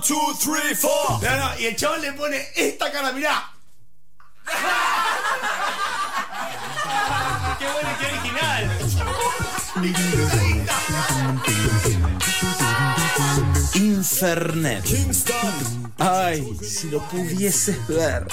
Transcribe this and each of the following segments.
One, two, three, four. No, no, y el chabón le pone esta cara, mirá. Qué bueno, qué original. Infernet. Kingston. Ay, si lo pudieses ver.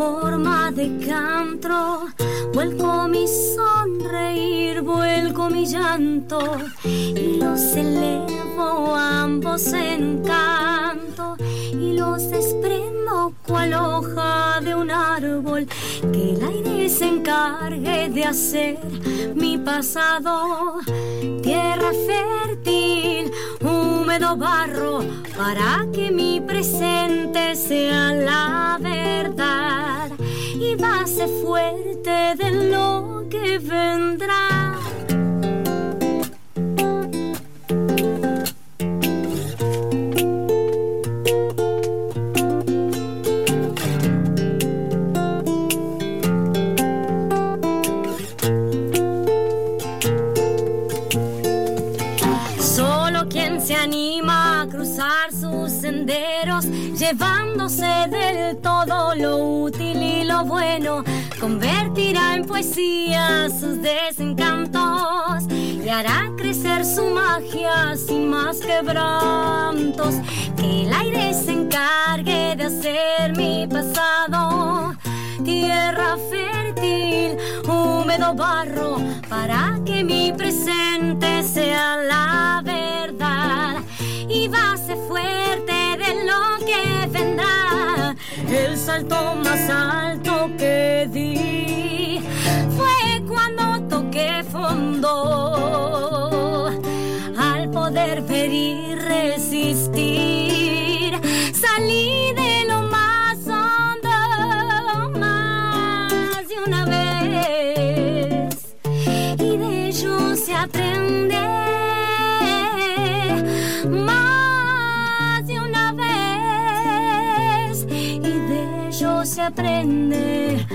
Forma de cantro, vuelco mi sonreír, vuelco mi llanto y los elevo ambos en canto y los desprendo cual hoja de un árbol. Que el aire se encargue de hacer mi pasado. Tierra fértil húmedo barro para que mi presente sea la verdad base fuerte de lo que vendrá. Todo lo útil y lo bueno, convertirá en poesía sus desencantos y hará crecer su magia sin más quebrantos. Que el aire se encargue de hacer mi pasado tierra fértil, húmedo barro, para que mi presente sea la verdad y base fuerte de lo que vendrá. El salto más alto que di se aprende.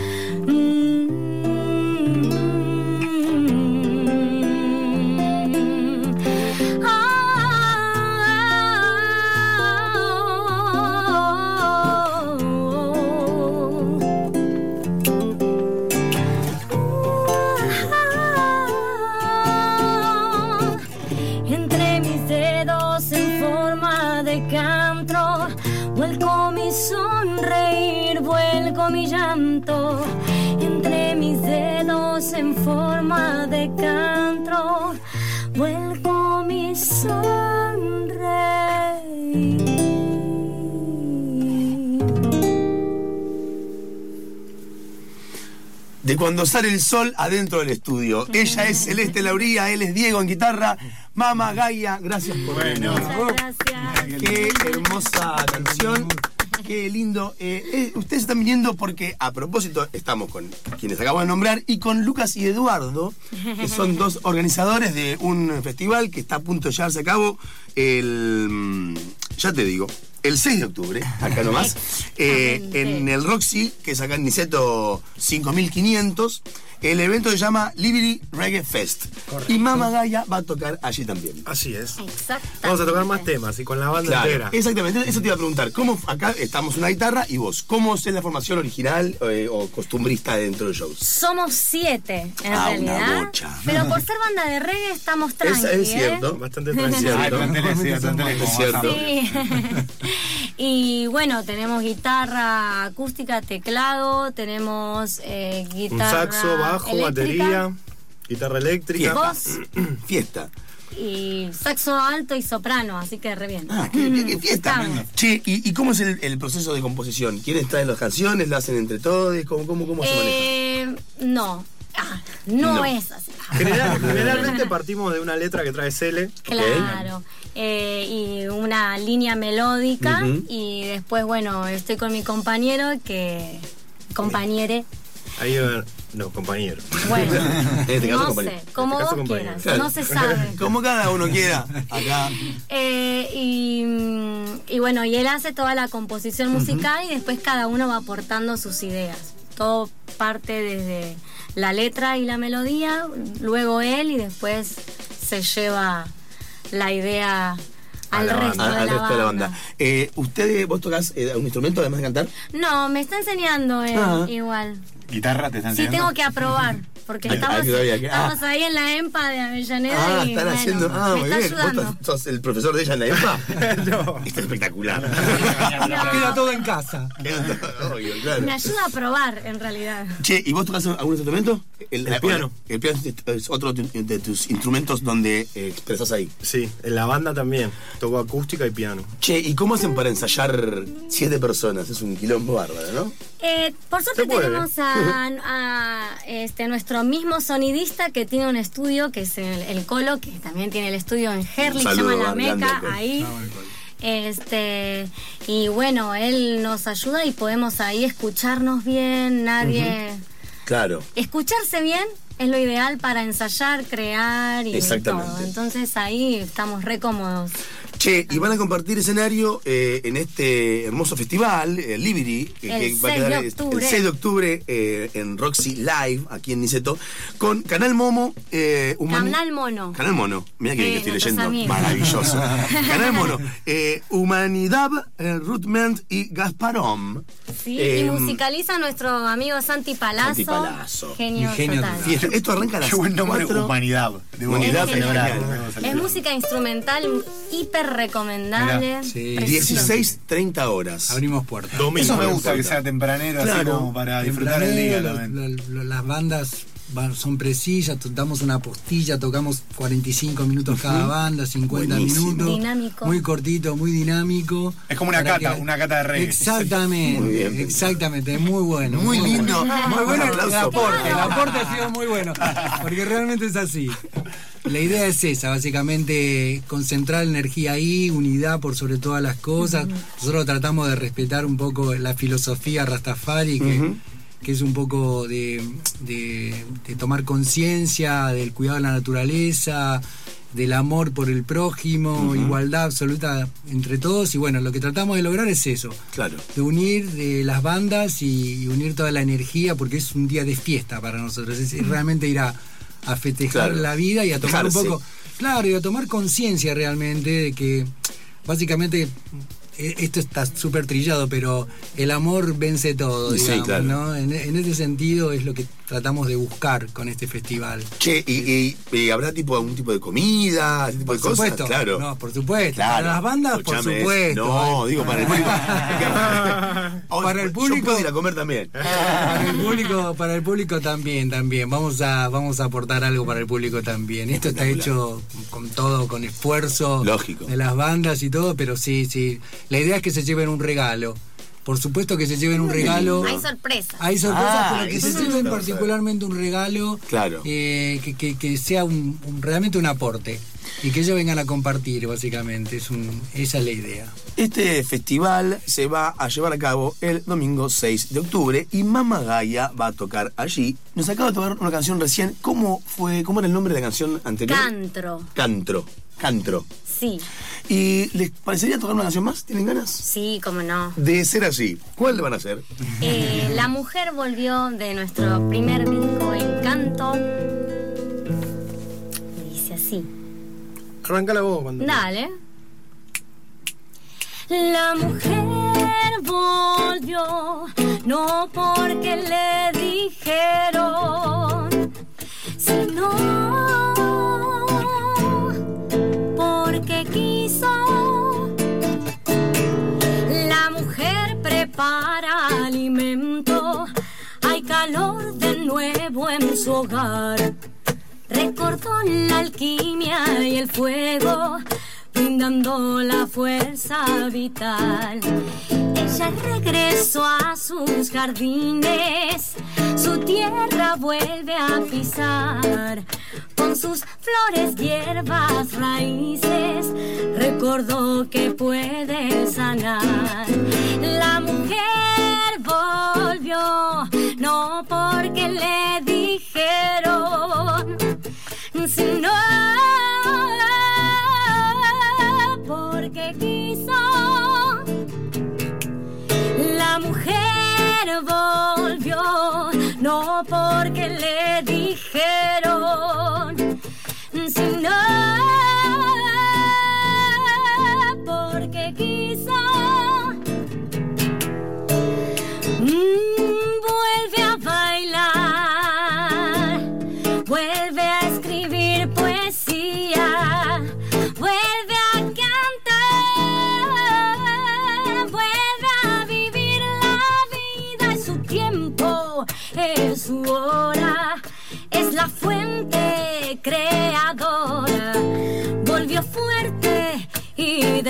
De cuando sale el sol adentro del estudio. Ella es Celeste Lauría, él es Diego en guitarra. Mama Gaia, gracias por venir. Muchas gracias. Qué hermosa canción. Qué lindo. Eh, eh, ustedes están viniendo porque, a propósito, estamos con quienes acabo de nombrar y con Lucas y Eduardo, que son dos organizadores de un festival que está a punto de llevarse a cabo el. mm, Ya te digo. El 6 de octubre, acá nomás, eh, Exactamente. en el Roxy, que es acá en Niceto 5500, el evento se llama Liberty Reggae Fest. Y Mama Gaia va a tocar allí también. Así es. Exactamente. Vamos a tocar más temas y con la banda Claro, entera. exactamente, eso te iba a preguntar. ¿Cómo acá estamos una guitarra y vos? ¿Cómo es la formación original eh, o costumbrista dentro del show? Somos siete, en Ah, una realidad. bocha. Pero por ser banda de reggae estamos tranquilos. Es, es cierto. Bastante Es tranquilo. cierto. Es cierto. Sí. y bueno, tenemos guitarra acústica, teclado, tenemos eh, Un guitarra. saxo, bajo, eléctrica batería, guitarra eléctrica. Voz Fiesta. y saxo alto y soprano, así que re bien. Ah, qué, qué- qué fiesta. Estamos. Che, ¿y, y cómo es el, el proceso de composición? ¿Quiénes traen las canciones? ¿Las hacen entre todos? ¿Cómo, cómo, cómo se maneja? Eh, no, Ah, no, No. es así. General- generalmente partimos de una letra que trae Cele. Claro. Eh, y una línea melódica y después, bueno, estoy con mi compañero que... Compañere. Ahí eh, No, compañero. Bueno, En este caso, no compañero. sé, como este caso, vos compañero. quieras, no se sabe. Como cada uno quiera. Acá. Eh, y, mm, y bueno, y él hace toda la composición musical y después cada uno va aportando sus ideas. Todo parte desde la letra y la melodía, luego él y después se lleva la idea al resto, banda. de, al la resto de la banda. Eh, ¿Usted, vos tocas eh, un instrumento además de cantar? No, me está enseñando él Ah. igual. ¿Guitarra te están Sí, enseñando? tengo que aprobar, porque estamos, ah. estamos ahí en la EMPA de Avellaneda Ah, y están bueno, haciendo. Ah, me muy está bien. ¿Vos ayudando. sos- sos el profesor de ella en la EMPA? no. Esto es espectacular. Queda todo en casa. Obvio, claro. Me ayuda a probar, en realidad. Che, ¿y vos tocas algún instrumento? El piano. El piano es- es otro de tus instrumentos donde eh, expresas ahí. Sí, en la banda también. Toco acústica y piano. Che, ¿y cómo hacen para ensayar siete personas? Es un quilombo bárbaro, ¿no? Eh, por suerte tenemos a, a, este, nuestro mismo sonidista que tiene un estudio, que es el, el Colo, que también tiene el estudio en Herley, se llama La Meca, Colo. ahí. Este, y bueno, él nos ayuda y podemos ahí escucharnos bien, nadie... Claro. Escucharse bien es lo ideal para ensayar, crear y Exactamente. todo. Entonces ahí estamos re cómodos. Che, y van a compartir escenario eh, en este hermoso festival, el Liberty, que, El va a 6 de quedar octubre. el 6 de octubre eh, en Roxy Live, aquí en Niceto, con Canal Momo. Eh, Humani- Canal Mono. Canal Mono, mira que bien Eh, que estoy leyendo, amigos. maravilloso. Canal Mono, eh, Humanidad, eh, Rutment y Gasparom. Sí, Eh, y musicaliza nuestro amigo Santi Palazzo. Santi Palazzo. Genio, genio total. total. Fiesta. Esto arranca a las Qué buen nombre. Humanidad. De Humanidad, Es. Es música instrumental hiper recomendable. Mirá, sí. preciosa. 16, 30 horas. Abrimos puertas. Domingo. Eso me gusta, que sea tempranero, así Claro. como para disfrutar el día también. lo- lo- las bandas van- son precisas, damos una postilla, tocamos 45 minutos cada banda, 50 Buenísimo. minutos. Dinámico. Muy cortito, muy dinámico. Es como una cata, una cata de reggae. Exactamente, Muy bien. exactamente, muy bueno. Muy lindo. Bueno. Muy bueno el aporte, el aporte ha sido muy bueno, porque realmente es así. La idea es esa, básicamente concentrar energía ahí, unidad por sobre todas las cosas. Nosotros tratamos de respetar un poco la filosofía Rastafari, que, es un poco de, de- de tomar conciencia del cuidado de la naturaleza, del amor por el prójimo, igualdad absoluta entre todos. Y bueno, lo que tratamos de lograr es eso Claro. de unir eh, las bandas y, y unir toda la energía porque es un día de fiesta para nosotros es realmente ir a, a festejar Claro. la vida y a tomar un poco claro y a tomar conciencia realmente de que básicamente esto está súper trillado pero el amor vence todo Sí, digamos, claro. ¿no? en, en ese sentido es lo que tratamos de buscar con este festival Che, ¿y, y- y habrá tipo algún tipo de comida, ese tipo por de cosas? supuesto Claro. no por supuesto Claro. para las bandas por supuesto No, eh. digo para el público. Para el Yo público- puedo ir a comer también. Para el público, para el público también, también. Vamos a, vamos a aportar algo para el público también. Esto está hecho con todo, con esfuerzo Lógico. de las bandas y todo, pero sí, sí. La idea es que se lleven un regalo. Por supuesto que se lleven un regalo. Hay sorpresas. Hay sorpresas, Ah, pero que se lleven particularmente un regalo Claro. eh, que, que- que sea un, un- realmente un aporte y que ellos vengan a compartir, básicamente. Es un, esa es la idea. Este festival se va a llevar a cabo el domingo 6 de octubre y Mama Gaia va a tocar allí. Nos acaba de tocar una canción recién. ¿Cómo fue? ¿Cómo era el nombre de la canción anterior? Cantro. Cantro. Cantro. Sí, ¿Y les parecería tocar una canción más? ¿Tienen ganas? sí, cómo no. De ser así, ¿cuál le van a hacer? Eh, la mujer volvió de nuestro primer disco Encanto. Dice así. Arranca la voz cuando. Dale. La mujer volvió, no porque le dijeron, sino prepara alimento, hay calor de nuevo en su hogar. Recordó la alquimia y el fuego, brindando la fuerza vital. Ella regresó a sus jardines, su tierra vuelve a pisar. Con sus flores, hierbas, raíces, recordó que puede sanar. La mujer porque le dijeron,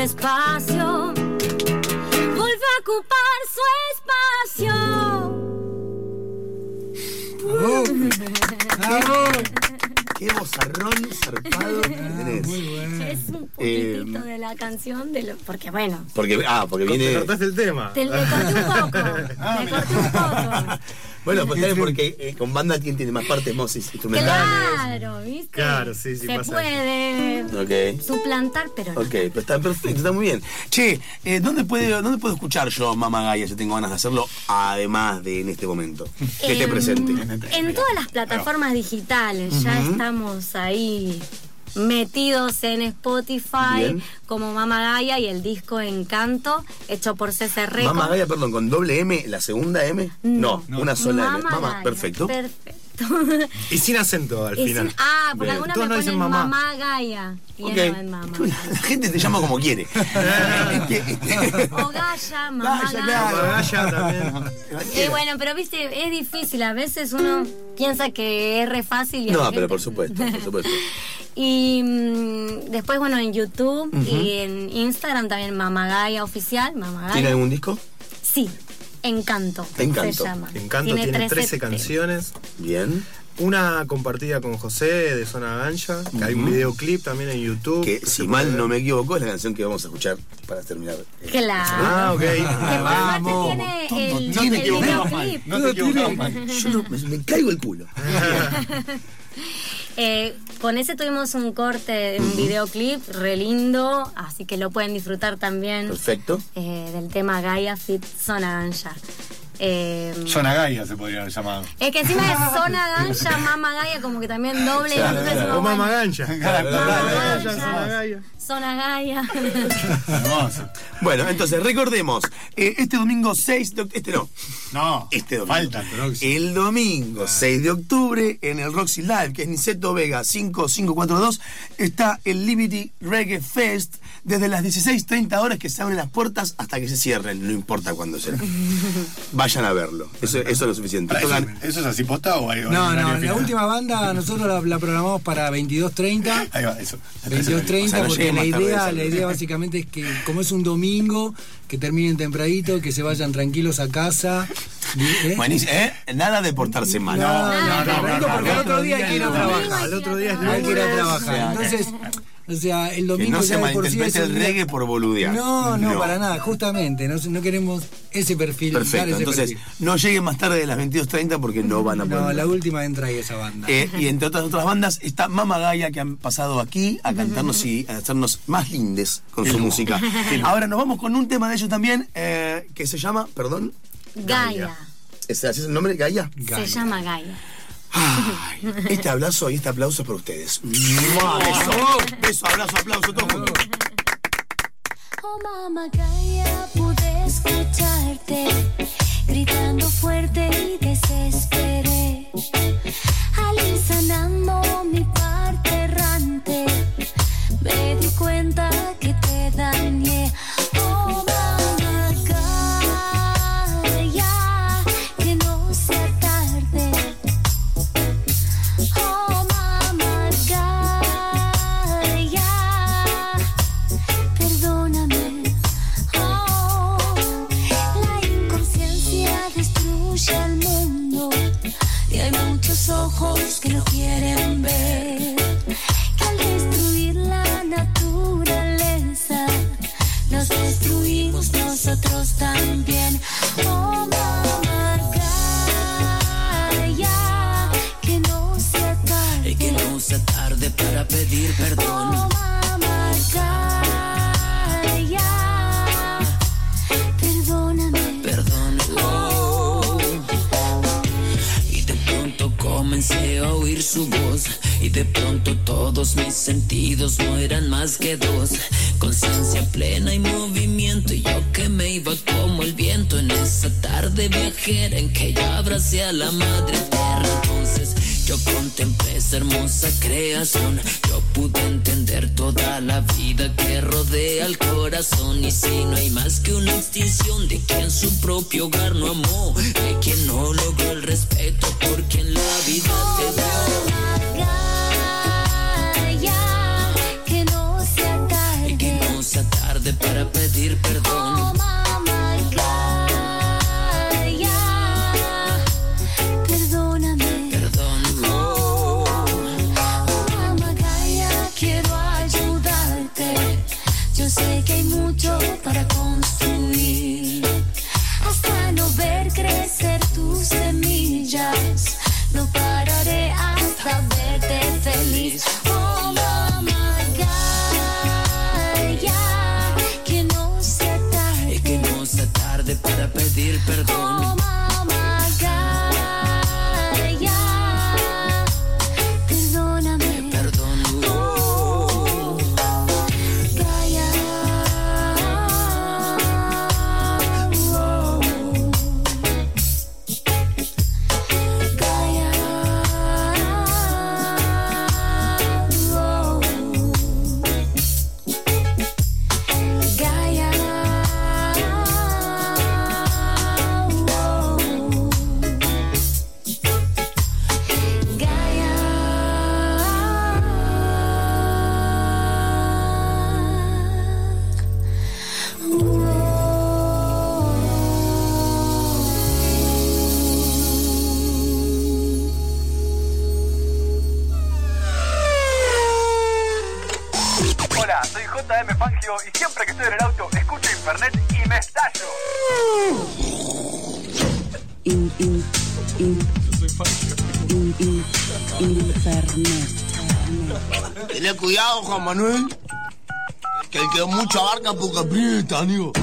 y despacio vuelve a ocupar su espacio. Qué bozarrón zarpado que tenés. Es un Eh, poquitito de la canción, de lo, porque bueno, Porque, ah, porque Te viene. cortaste el tema. te le corté un poco, Ah, le corté un poco. Bueno, pues también porque eh, con banda quién tiene más partes, Moses, instrumentales. Claro, ¿viste? Claro, sí, sí, Se pasa puede suplantar, pero no. Ok, pero está perfecto, está muy bien. Che, eh, ¿dónde, puede, ¿dónde puedo escuchar yo Mamá Gaia si tengo ganas de hacerlo, además de en este momento? Que esté En- presente. En todas las plataformas digitales ya estamos ahí metidos en Spotify Bien. como Mama Gaia y el disco Encanto hecho por CC Records. Mamá Gaia, perdón, con doble M, la segunda M. No, una sola M. Mama Mamá, Gaia, perfecto. Perfecto. Y sin acento al Y final. sin- ah, por Bien. alguna Todos me dicen ponen mamá. mamá Gaia. Y Ok. no es mamá. La gente te llama como quiere. O Gaia, mamá Gaia, Gaia. claro. Gaya también. Y bueno, pero viste, es difícil. A veces uno piensa que es re fácil y No, gente- pero por supuesto, por supuesto. Y mm, después, bueno, en YouTube y en Instagram también Mamagaya Oficial. Mamagaya. ¿Tiene algún disco? Sí, Encanto. Encanto. Se llama. Encanto tiene, 13 temas. canciones. Bien. Una compartida con José de Zona Gancha, que hay un videoclip también en YouTube. Que si mal ver. no me equivoco es la canción que vamos a escuchar para terminar. Claro. Ah, ok. Suerte Vamos. tiene el, No te el videoclip. No te equivocabas mal. Yo no, me, me caigo el culo. Eh, con ese tuvimos un corte, un videoclip re lindo, así que lo pueden disfrutar también Perfecto. eh, del tema Gaia Fit Zona Ganja. Eh, Zona Gaia se podría haber llamado. es que encima de Zona Ganja, Mama Gaia, como que también doble. nosotros decimos, O Mama. Claro, claro, Gancha, Zona Gaia. Bueno, entonces recordemos, eh, este domingo 6 de octubre, este no, No, este domingo. falta. El domingo 6 de octubre en el Roxy Live, que es Niceto Vega 5542, está el Liberty Reggae Fest desde las 16.30 horas que se abren las puertas hasta que se cierren, no importa cuándo será. Vayan a verlo, eso, eso es lo suficiente. ¿Eso, Tocan- ¿Eso es así posta o hay No, no, la final? última banda nosotros la, la programamos para 22.30. Ahí va, eso. 22.30 O sea, no porque la idea, la idea básicamente es que como es un domingo, que terminen tempranito, que se vayan tranquilos a casa. ¿eh? Buenísimo, ¿eh? Nada de portarse mal. No, no, no, no, no, porque no, al otro día hay que ir a trabajar. no, Al otro día es Hay que ir a trabajar. Entonces, o sea, el Que domingo no se por sí es malinterprete el día- reggae por boludear. No, no, para nada, justamente, no, no queremos ese perfil. Perfecto, ese entonces perfil. no lleguen más tarde de las 22.30 porque no van a poder. No, la última entra ahí esa banda. Eh, y entre otras otras bandas está Mama Gaia que han pasado aquí a cantarnos y a hacernos más lindes con su música. Ahora nos vamos con un tema de ellos también eh, que se llama, perdón, Gaia. ¿ese es el nombre? Gaia. Se llama Gaia. Ay, este abrazo y este aplauso es para ustedes. Beso, beso, abrazo, aplauso, todos juntos. Oh mamá Gaia, pude escucharte gritando fuerte y desesperé. Al sanando mi parte errante, me di cuenta que otros también. Oh, mamá, ya, que no sea tarde. Que no sea tarde para pedir perdón. Oh, mamá, ya, perdóname. Perdóname. Y de pronto comencé a oír su voz. Y de pronto todos mis sentidos no eran más que dos Conciencia plena y movimiento. Y yo que me iba como el viento en esa tarde viajera en que yo abracé a la madre tierra. Entonces yo contemplé esa hermosa creación. Yo pude entender toda la vida que rodea al corazón. Y si no hay más que una extinción de quien su propio hogar no amó, de quien no logró el respeto por quien la vida te dio. Para pedir perdón. Y siempre que estoy en el auto escucho Infernet y me estallo. In, in, in, in, in, Infernet. Tené cuidado, Juan Manuel. Que el que mucho abarca poco aprieta, amigo.